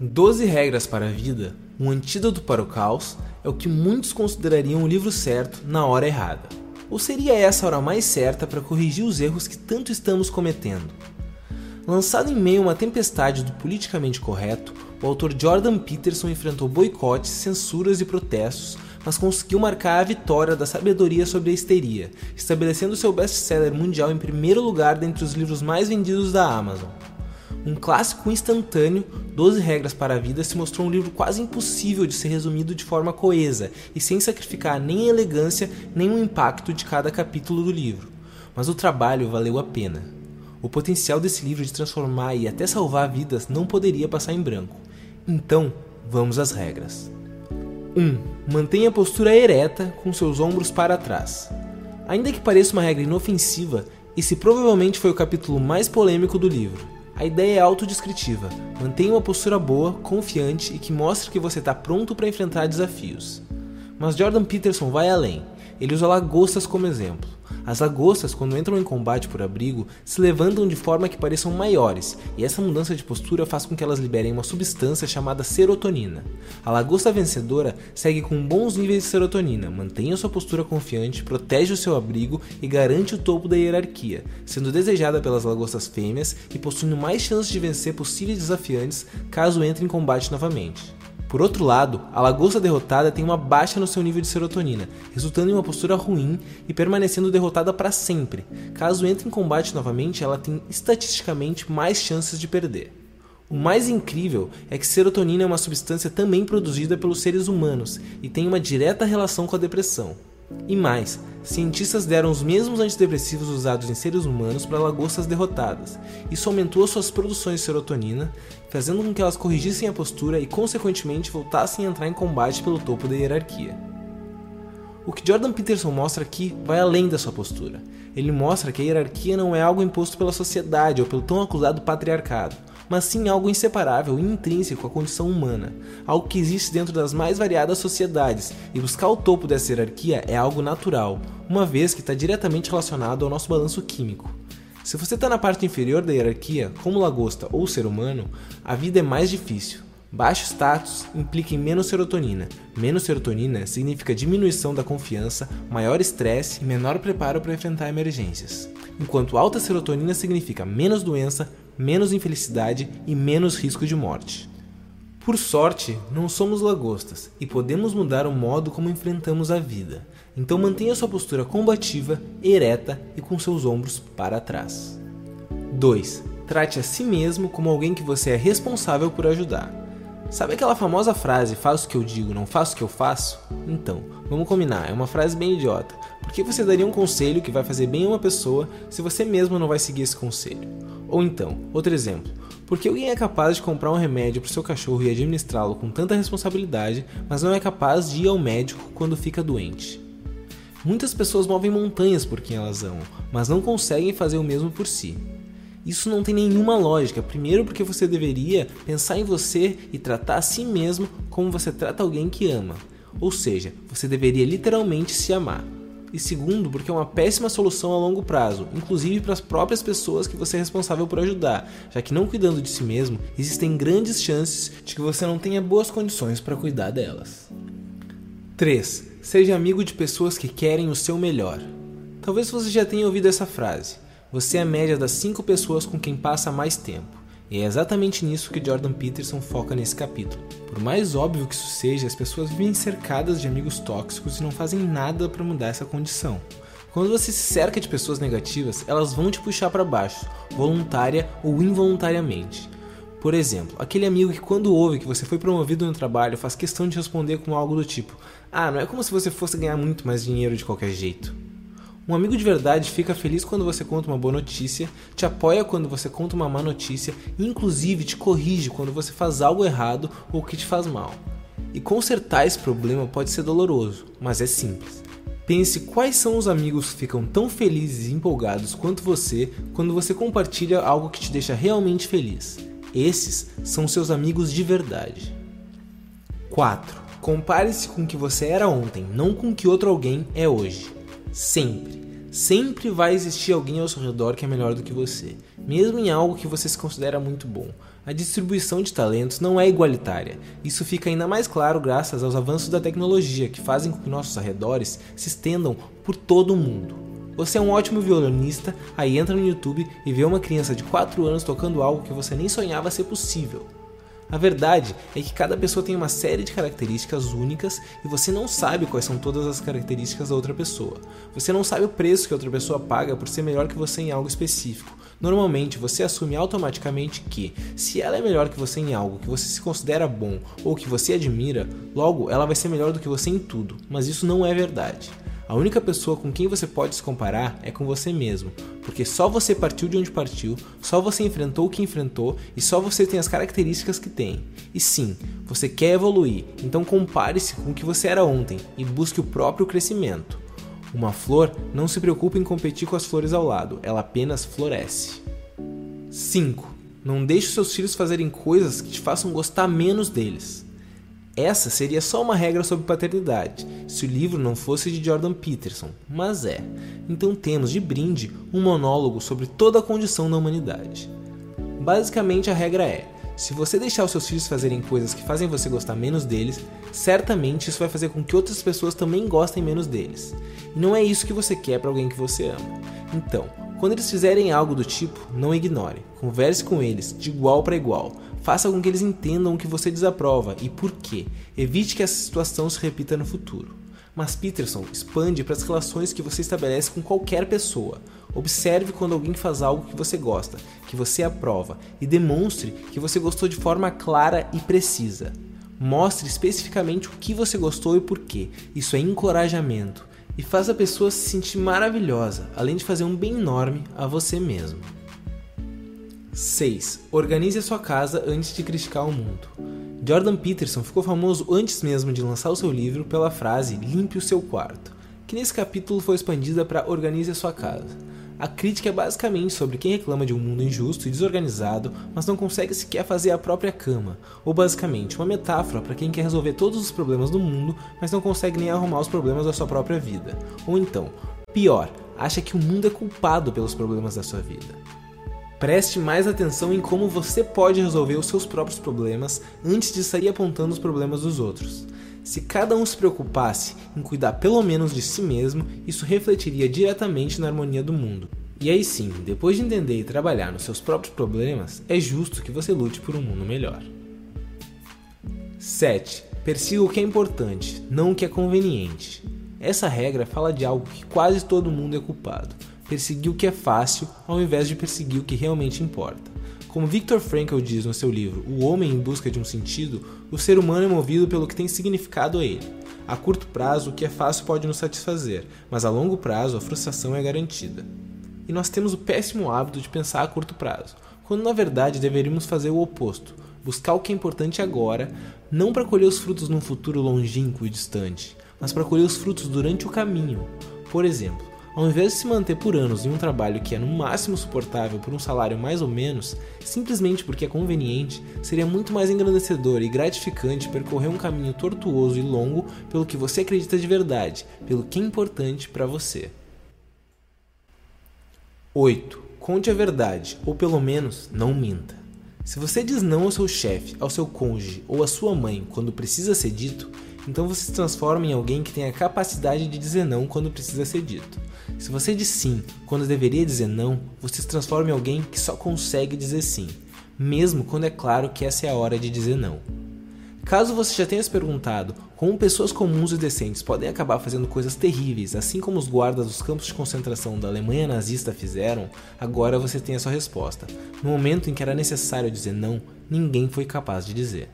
Doze Regras para a Vida, um antídoto para o caos, é o que muitos considerariam o livro certo na hora errada. Ou seria essa a hora mais certa para corrigir os erros que tanto estamos cometendo? Lançado em meio a uma tempestade do politicamente correto, o autor Jordan Peterson enfrentou boicotes, censuras e protestos, mas conseguiu marcar a vitória da sabedoria sobre a histeria, estabelecendo seu best-seller mundial em primeiro lugar dentre os livros mais vendidos da Amazon. Um clássico instantâneo, 12 Regras para a Vida se mostrou um livro quase impossível de ser resumido de forma coesa e sem sacrificar nem a elegância nem o impacto de cada capítulo do livro. Mas o trabalho valeu a pena. O potencial desse livro de transformar e até salvar vidas não poderia passar em branco. Então, vamos às regras. 1. Mantenha a postura ereta com seus ombros para trás. Ainda que pareça uma regra inofensiva, esse provavelmente foi o capítulo mais polêmico do livro. A ideia é autodescritiva. Mantenha uma postura boa, confiante e que mostre que você está pronto para enfrentar desafios. Mas Jordan Peterson vai além. Ele usa lagostas como exemplo. As lagostas, quando entram em combate por abrigo, se levantam de forma que pareçam maiores, e essa mudança de postura faz com que elas liberem uma substância chamada serotonina. A lagosta vencedora segue com bons níveis de serotonina, mantém sua postura confiante, protege o seu abrigo e garante o topo da hierarquia, sendo desejada pelas lagostas fêmeas e possuindo mais chances de vencer possíveis desafiantes caso entre em combate novamente. Por outro lado, a lagosta derrotada tem uma baixa no seu nível de serotonina, resultando em uma postura ruim e permanecendo derrotada para sempre. Caso entre em combate novamente, ela tem estatisticamente mais chances de perder. O mais incrível é que serotonina é uma substância também produzida pelos seres humanos e tem uma direta relação com a depressão. E mais, cientistas deram os mesmos antidepressivos usados em seres humanos para lagostas derrotadas. Isso aumentou suas produções de serotonina, fazendo com que elas corrigissem a postura e, consequentemente, voltassem a entrar em combate pelo topo da hierarquia. O que Jordan Peterson mostra aqui vai além da sua postura. Ele mostra que a hierarquia não é algo imposto pela sociedade ou pelo tão acusado patriarcado mas sim algo inseparável e intrínseco à condição humana, algo que existe dentro das mais variadas sociedades, e buscar o topo dessa hierarquia é algo natural, uma vez que está diretamente relacionado ao nosso balanço químico. Se você está na parte inferior da hierarquia, como lagosta ou ser humano, a vida é mais difícil. Baixo status implica em menos serotonina. Menos serotonina significa diminuição da confiança, maior estresse e menor preparo para enfrentar emergências. Enquanto alta serotonina significa menos doença, menos infelicidade e menos risco de morte. Por sorte, não somos lagostas e podemos mudar o modo como enfrentamos a vida. Então mantenha sua postura combativa, ereta e com seus ombros para trás. 2. Trate a si mesmo como alguém que você é responsável por ajudar. Sabe aquela famosa frase, faço o que eu digo, não faço o que eu faço? Então, vamos combinar, é uma frase bem idiota. Por que você daria um conselho que vai fazer bem a uma pessoa se você mesmo não vai seguir esse conselho? Ou então, outro exemplo, porque alguém é capaz de comprar um remédio para o seu cachorro e administrá-lo com tanta responsabilidade, mas não é capaz de ir ao médico quando fica doente? Muitas pessoas movem montanhas por quem elas amam, mas não conseguem fazer o mesmo por si. Isso não tem nenhuma lógica. Primeiro, porque você deveria pensar em você e tratar a si mesmo como você trata alguém que ama. Ou seja, você deveria literalmente se amar e segundo, porque é uma péssima solução a longo prazo, inclusive para as próprias pessoas que você é responsável por ajudar, já que não cuidando de si mesmo, existem grandes chances de que você não tenha boas condições para cuidar delas. 3. Seja amigo de pessoas que querem o seu melhor. Talvez você já tenha ouvido essa frase. Você é a média das 5 pessoas com quem passa mais tempo. E é exatamente nisso que Jordan Peterson foca nesse capítulo. Por mais óbvio que isso seja, as pessoas vivem cercadas de amigos tóxicos e não fazem nada para mudar essa condição. Quando você se cerca de pessoas negativas, elas vão te puxar para baixo, voluntária ou involuntariamente. Por exemplo, aquele amigo que quando ouve que você foi promovido no trabalho faz questão de responder com algo do tipo: "Ah, não é como se você fosse ganhar muito mais dinheiro de qualquer jeito". Um amigo de verdade fica feliz quando você conta uma boa notícia, te apoia quando você conta uma má notícia e, inclusive, te corrige quando você faz algo errado ou que te faz mal. E consertar esse problema pode ser doloroso, mas é simples. Pense quais são os amigos que ficam tão felizes e empolgados quanto você quando você compartilha algo que te deixa realmente feliz. Esses são seus amigos de verdade. 4. Compare-se com o que você era ontem, não com o que outro alguém é hoje. Sempre. Sempre vai existir alguém ao seu redor que é melhor do que você, mesmo em algo que você se considera muito bom. A distribuição de talentos não é igualitária. Isso fica ainda mais claro graças aos avanços da tecnologia que fazem com que nossos arredores se estendam por todo o mundo. Você é um ótimo violonista, aí entra no YouTube e vê uma criança de 4 anos tocando algo que você nem sonhava ser possível. A verdade é que cada pessoa tem uma série de características únicas e você não sabe quais são todas as características da outra pessoa. Você não sabe o preço que a outra pessoa paga por ser melhor que você em algo específico. Normalmente você assume automaticamente que, se ela é melhor que você em algo que você se considera bom ou que você admira, logo ela vai ser melhor do que você em tudo, mas isso não é verdade. A única pessoa com quem você pode se comparar é com você mesmo, porque só você partiu de onde partiu, só você enfrentou o que enfrentou e só você tem as características que tem. E sim, você quer evoluir, então compare-se com o que você era ontem e busque o próprio crescimento. Uma flor não se preocupa em competir com as flores ao lado, ela apenas floresce. 5. Não deixe seus filhos fazerem coisas que te façam gostar menos deles. Essa seria só uma regra sobre paternidade, se o livro não fosse de Jordan Peterson, mas é. Então temos de brinde um monólogo sobre toda a condição da humanidade. Basicamente a regra é: se você deixar os seus filhos fazerem coisas que fazem você gostar menos deles, certamente isso vai fazer com que outras pessoas também gostem menos deles. E não é isso que você quer para alguém que você ama. Então, quando eles fizerem algo do tipo, não ignore. Converse com eles de igual para igual. Faça com que eles entendam o que você desaprova e por quê. Evite que essa situação se repita no futuro. Mas Peterson expande para as relações que você estabelece com qualquer pessoa. Observe quando alguém faz algo que você gosta, que você aprova, e demonstre que você gostou de forma clara e precisa. Mostre especificamente o que você gostou e por quê. Isso é encorajamento e faz a pessoa se sentir maravilhosa, além de fazer um bem enorme a você mesmo. 6. Organize a sua casa antes de criticar o mundo. Jordan Peterson ficou famoso antes mesmo de lançar o seu livro pela frase limpe o seu quarto, que nesse capítulo foi expandida para organize a sua casa. A crítica é basicamente sobre quem reclama de um mundo injusto e desorganizado, mas não consegue sequer fazer a própria cama, ou basicamente uma metáfora para quem quer resolver todos os problemas do mundo, mas não consegue nem arrumar os problemas da sua própria vida. Ou então, pior, acha que o mundo é culpado pelos problemas da sua vida. Preste mais atenção em como você pode resolver os seus próprios problemas antes de sair apontando os problemas dos outros. Se cada um se preocupasse em cuidar pelo menos de si mesmo, isso refletiria diretamente na harmonia do mundo. E aí sim, depois de entender e trabalhar nos seus próprios problemas, é justo que você lute por um mundo melhor. 7. Persiga o que é importante, não o que é conveniente. Essa regra fala de algo que quase todo mundo é culpado perseguir o que é fácil ao invés de perseguir o que realmente importa. Como Viktor Frankl diz no seu livro O Homem em Busca de um Sentido, o ser humano é movido pelo que tem significado a ele. A curto prazo, o que é fácil pode nos satisfazer, mas a longo prazo, a frustração é garantida. E nós temos o péssimo hábito de pensar a curto prazo, quando na verdade deveríamos fazer o oposto, buscar o que é importante agora, não para colher os frutos num futuro longínquo e distante, mas para colher os frutos durante o caminho. Por exemplo, ao invés de se manter por anos em um trabalho que é no máximo suportável por um salário mais ou menos, simplesmente porque é conveniente, seria muito mais engrandecedor e gratificante percorrer um caminho tortuoso e longo pelo que você acredita de verdade, pelo que é importante para você. 8. Conte a verdade, ou pelo menos não minta. Se você diz não ao seu chefe, ao seu cônjuge ou à sua mãe quando precisa ser dito, então você se transforma em alguém que tem a capacidade de dizer não quando precisa ser dito. Se você diz sim quando deveria dizer não, você se transforma em alguém que só consegue dizer sim, mesmo quando é claro que essa é a hora de dizer não. Caso você já tenha se perguntado como pessoas comuns e decentes podem acabar fazendo coisas terríveis, assim como os guardas dos campos de concentração da Alemanha nazista fizeram, agora você tem a sua resposta. No momento em que era necessário dizer não, ninguém foi capaz de dizer.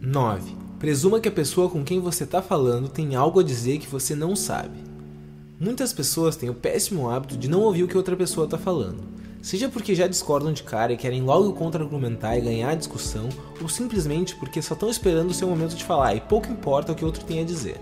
9. Presuma que a pessoa com quem você está falando tem algo a dizer que você não sabe. Muitas pessoas têm o péssimo hábito de não ouvir o que outra pessoa está falando. Seja porque já discordam de cara e querem logo contra-argumentar e ganhar a discussão, ou simplesmente porque só estão esperando o seu momento de falar e pouco importa o que o outro tem a dizer.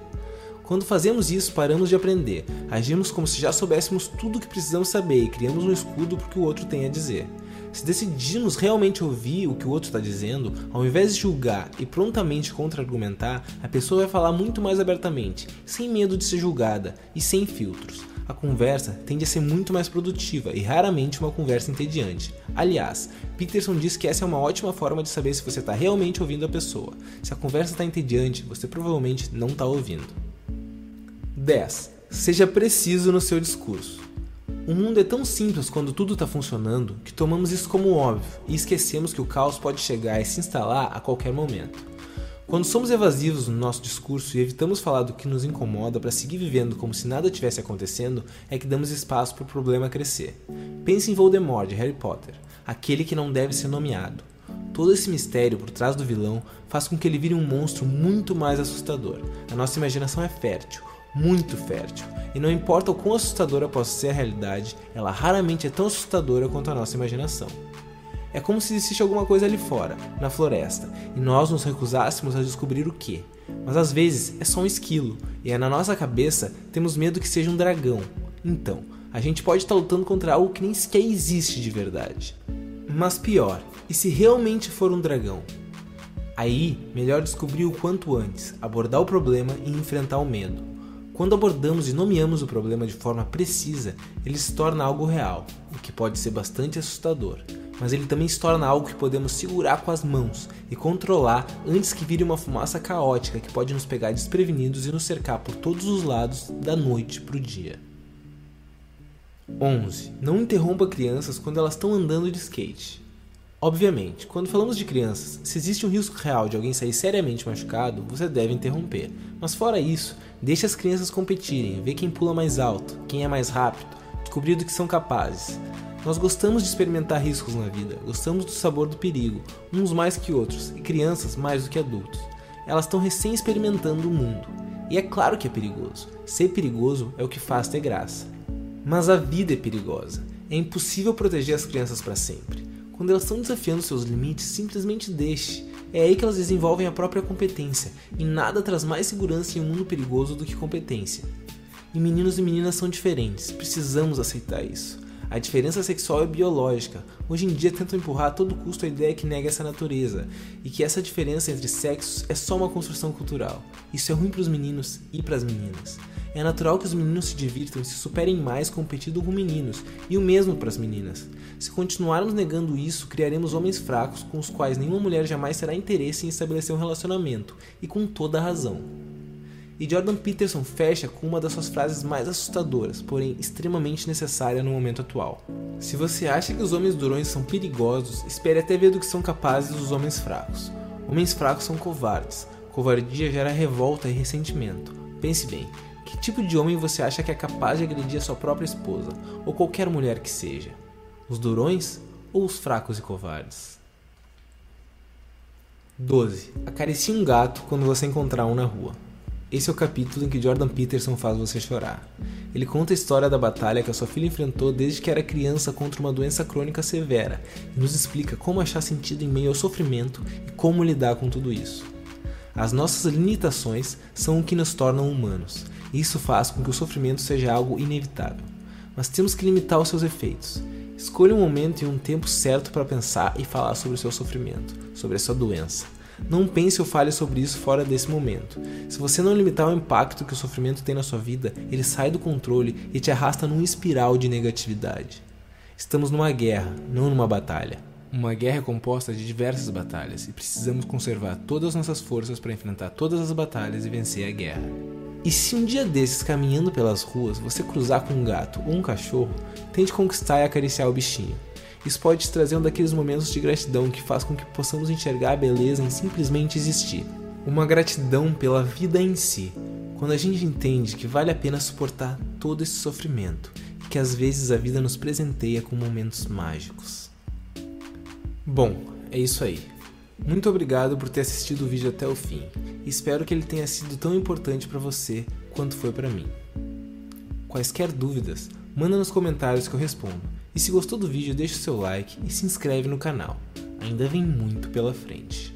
Quando fazemos isso, paramos de aprender, agimos como se já soubéssemos tudo o que precisamos saber e criamos um escudo para o que o outro tem a dizer. Se decidirmos realmente ouvir o que o outro está dizendo, ao invés de julgar e prontamente contra-argumentar, a pessoa vai falar muito mais abertamente, sem medo de ser julgada e sem filtros. A conversa tende a ser muito mais produtiva e raramente uma conversa entediante. Aliás, Peterson diz que essa é uma ótima forma de saber se você está realmente ouvindo a pessoa. Se a conversa está entediante, você provavelmente não está ouvindo. 10. Seja preciso no seu discurso. O mundo é tão simples quando tudo está funcionando que tomamos isso como óbvio e esquecemos que o caos pode chegar e se instalar a qualquer momento. Quando somos evasivos no nosso discurso e evitamos falar do que nos incomoda para seguir vivendo como se nada tivesse acontecendo, é que damos espaço para o problema crescer. Pense em Voldemort de Harry Potter, aquele que não deve ser nomeado. Todo esse mistério por trás do vilão faz com que ele vire um monstro muito mais assustador. A nossa imaginação é fértil, muito fértil. E não importa o quão assustadora possa ser a realidade, ela raramente é tão assustadora quanto a nossa imaginação. É como se existisse alguma coisa ali fora, na floresta, e nós nos recusássemos a descobrir o que. Mas às vezes é só um esquilo, e é na nossa cabeça temos medo que seja um dragão. Então, a gente pode estar lutando contra algo que nem sequer existe de verdade. Mas pior, e se realmente for um dragão? Aí, melhor descobrir o quanto antes, abordar o problema e enfrentar o medo. Quando abordamos e nomeamos o problema de forma precisa, ele se torna algo real, o que pode ser bastante assustador, mas ele também se torna algo que podemos segurar com as mãos e controlar antes que vire uma fumaça caótica que pode nos pegar desprevenidos e nos cercar por todos os lados da noite para o dia. 11. Não interrompa crianças quando elas estão andando de skate. Obviamente, quando falamos de crianças, se existe um risco real de alguém sair seriamente machucado, você deve interromper. Mas fora isso, deixe as crianças competirem, ver quem pula mais alto, quem é mais rápido, descobrir do que são capazes. Nós gostamos de experimentar riscos na vida, gostamos do sabor do perigo, uns mais que outros, e crianças mais do que adultos. Elas estão recém experimentando o mundo. E é claro que é perigoso. Ser perigoso é o que faz ter graça. Mas a vida é perigosa. É impossível proteger as crianças para sempre. Quando elas estão desafiando seus limites, simplesmente deixe. É aí que elas desenvolvem a própria competência, e nada traz mais segurança em um mundo perigoso do que competência. E meninos e meninas são diferentes, precisamos aceitar isso. A diferença sexual é biológica. Hoje em dia tentam empurrar a todo custo a ideia que nega essa natureza e que essa diferença entre sexos é só uma construção cultural. Isso é ruim para os meninos e para as meninas. É natural que os meninos se divirtam e se superem mais competindo com meninos, e o mesmo para as meninas. Se continuarmos negando isso, criaremos homens fracos com os quais nenhuma mulher jamais terá interesse em estabelecer um relacionamento, e com toda razão. E Jordan Peterson fecha com uma das suas frases mais assustadoras, porém extremamente necessária no momento atual. Se você acha que os homens durões são perigosos, espere até ver do que são capazes os homens fracos. Homens fracos são covardes. Covardia gera revolta e ressentimento. Pense bem, que tipo de homem você acha que é capaz de agredir a sua própria esposa, ou qualquer mulher que seja? Os durões ou os fracos e covardes? 12. Acaricie um gato quando você encontrar um na rua. Esse é o capítulo em que Jordan Peterson faz você chorar. Ele conta a história da batalha que a sua filha enfrentou desde que era criança contra uma doença crônica severa e nos explica como achar sentido em meio ao sofrimento e como lidar com tudo isso. As nossas limitações são o que nos tornam humanos, isso faz com que o sofrimento seja algo inevitável. Mas temos que limitar os seus efeitos. Escolha um momento e um tempo certo para pensar e falar sobre o seu sofrimento, sobre a sua doença. Não pense ou fale sobre isso fora desse momento. Se você não limitar o impacto que o sofrimento tem na sua vida, ele sai do controle e te arrasta num espiral de negatividade. Estamos numa guerra, não numa batalha. Uma guerra é composta de diversas batalhas e precisamos conservar todas as nossas forças para enfrentar todas as batalhas e vencer a guerra. E se um dia desses caminhando pelas ruas você cruzar com um gato ou um cachorro, tente conquistar e acariciar o bichinho. Isso pode te trazer um daqueles momentos de gratidão que faz com que possamos enxergar a beleza em simplesmente existir. Uma gratidão pela vida em si. Quando a gente entende que vale a pena suportar todo esse sofrimento e que às vezes a vida nos presenteia com momentos mágicos. Bom, é isso aí. Muito obrigado por ter assistido o vídeo até o fim. Espero que ele tenha sido tão importante para você quanto foi para mim. Quaisquer dúvidas, manda nos comentários que eu respondo. E se gostou do vídeo, deixa o seu like e se inscreve no canal. Ainda vem muito pela frente.